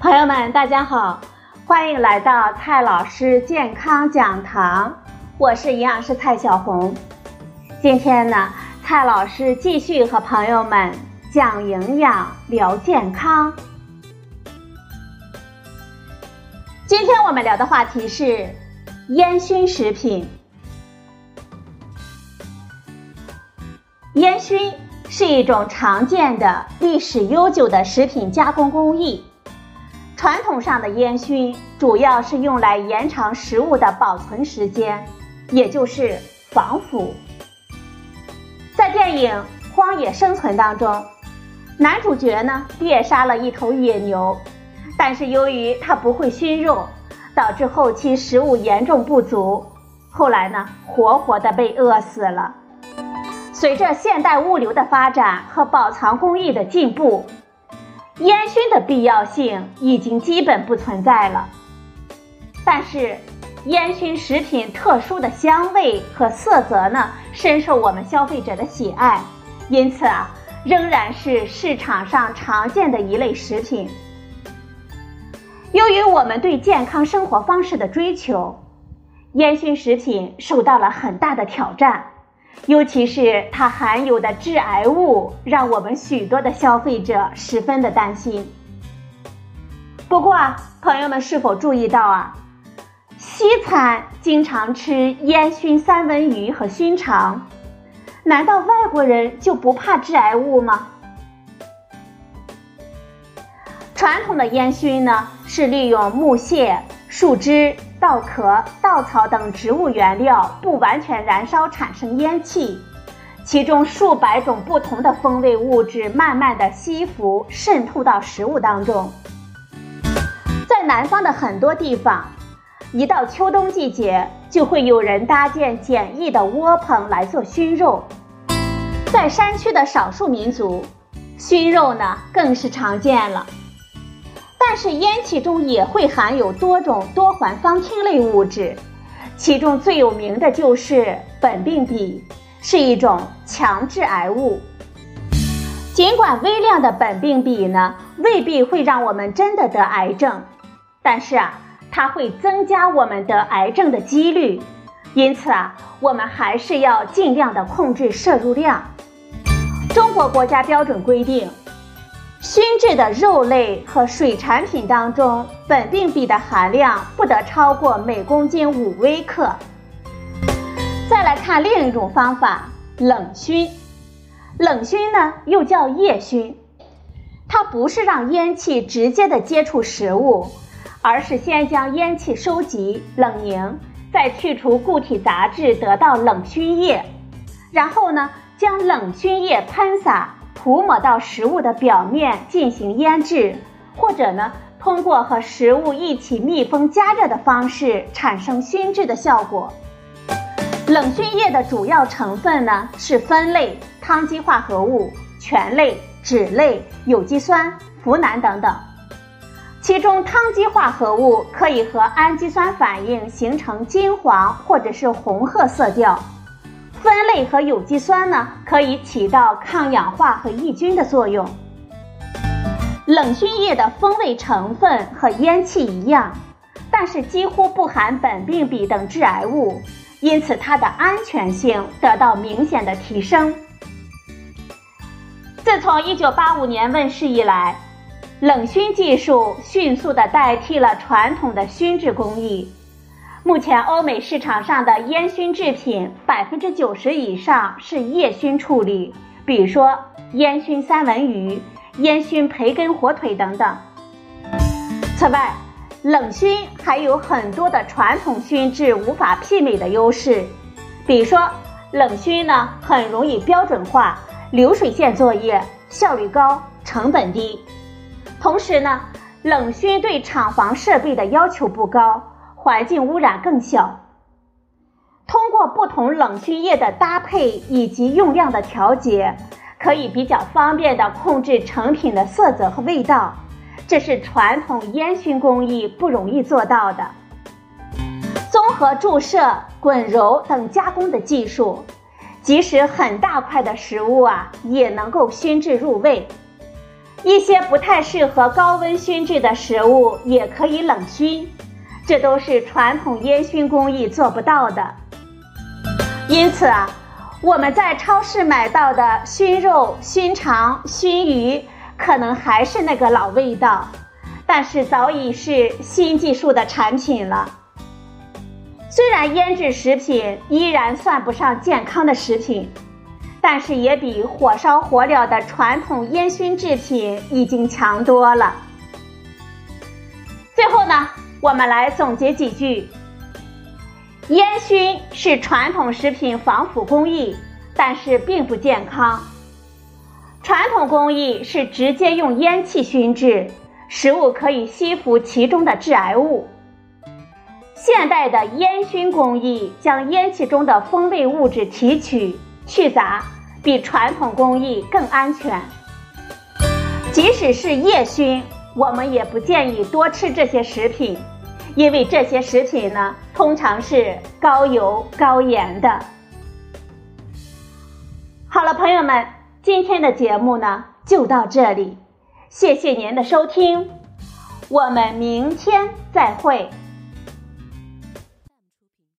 朋友们，大家好，欢迎来到蔡老师健康讲堂，我是营养师蔡小红。今天呢，蔡老师继续和朋友们讲营养、聊健康。今天我们聊的话题是烟熏食品。烟熏是一种常见的、历史悠久的食品加工工艺。传统上的烟熏主要是用来延长食物的保存时间，也就是防腐。在电影《荒野生存》当中，男主角呢猎杀了一头野牛，但是由于他不会熏肉，导致后期食物严重不足，后来呢活活的被饿死了。随着现代物流的发展和保藏工艺的进步，烟熏的必要性已经基本不存在了。但是，烟熏食品特殊的香味和色泽呢，深受我们消费者的喜爱，因此啊，仍然是市场上常见的一类食品。由于我们对健康生活方式的追求，烟熏食品受到了很大的挑战。尤其是它含有的致癌物，让我们许多的消费者十分的担心。不过，朋友们是否注意到啊，西餐经常吃烟熏三文鱼和熏肠，难道外国人就不怕致癌物吗？传统的烟熏呢，是利用木屑、树枝。稻壳、稻草等植物原料不完全燃烧产生烟气，其中数百种不同的风味物质慢慢的吸附渗透到食物当中。在南方的很多地方，一到秋冬季节，就会有人搭建简易的窝棚来做熏肉。在山区的少数民族，熏肉呢更是常见了。但是烟气中也会含有多种多环芳烃类物质，其中最有名的就是苯并芘，是一种强致癌物。尽管微量的苯并芘呢未必会让我们真的得癌症，但是啊，它会增加我们得癌症的几率。因此啊，我们还是要尽量的控制摄入量。中国国家标准规定。熏制的肉类和水产品当中，苯并芘的含量不得超过每公斤五微克。再来看另一种方法，冷熏。冷熏呢，又叫夜熏，它不是让烟气直接的接触食物，而是先将烟气收集冷凝，再去除固体杂质，得到冷熏液，然后呢，将冷熏液喷洒。涂抹到食物的表面进行腌制，或者呢，通过和食物一起密封加热的方式产生熏制的效果。冷熏液的主要成分呢是酚类、羟基化合物、醛类、酯类、有机酸、呋喃等等。其中，羟基化合物可以和氨基酸反应形成金黄或者是红褐色调。酚类和有机酸呢，可以起到抗氧化和抑菌的作用。冷熏液的风味成分和烟气一样，但是几乎不含苯并芘等致癌物，因此它的安全性得到明显的提升。自从1985年问世以来，冷熏技术迅速地代替了传统的熏制工艺。目前，欧美市场上的烟熏制品百分之九十以上是夜熏处理，比如说烟熏三文鱼、烟熏培根、火腿等等。此外，冷熏还有很多的传统熏制无法媲美的优势，比如说冷熏呢很容易标准化、流水线作业，效率高、成本低。同时呢，冷熏对厂房设备的要求不高。环境污染更小。通过不同冷熏液的搭配以及用量的调节，可以比较方便的控制成品的色泽和味道，这是传统烟熏工艺不容易做到的。综合注射、滚揉等加工的技术，即使很大块的食物啊，也能够熏制入味。一些不太适合高温熏制的食物也可以冷熏，这都是传统烟熏工艺做不到的。因此啊，我们在超市买到的熏肉、熏肠、熏鱼，可能还是那个老味道，但是早已是新技术的产品了。虽然腌制食品依然算不上健康的食品。但是也比火烧火燎的传统烟熏制品已经强多了。最后呢，我们来总结几句：烟熏是传统食品防腐工艺，但是并不健康。传统工艺是直接用烟气熏制，食物可以吸附其中的致癌物。现代的烟熏工艺将烟气中的风味物质提取。去杂比传统工艺更安全。即使是夜熏，我们也不建议多吃这些食品，因为这些食品呢，通常是高油高盐的。好了，朋友们，今天的节目呢就到这里，谢谢您的收听，我们明天再会。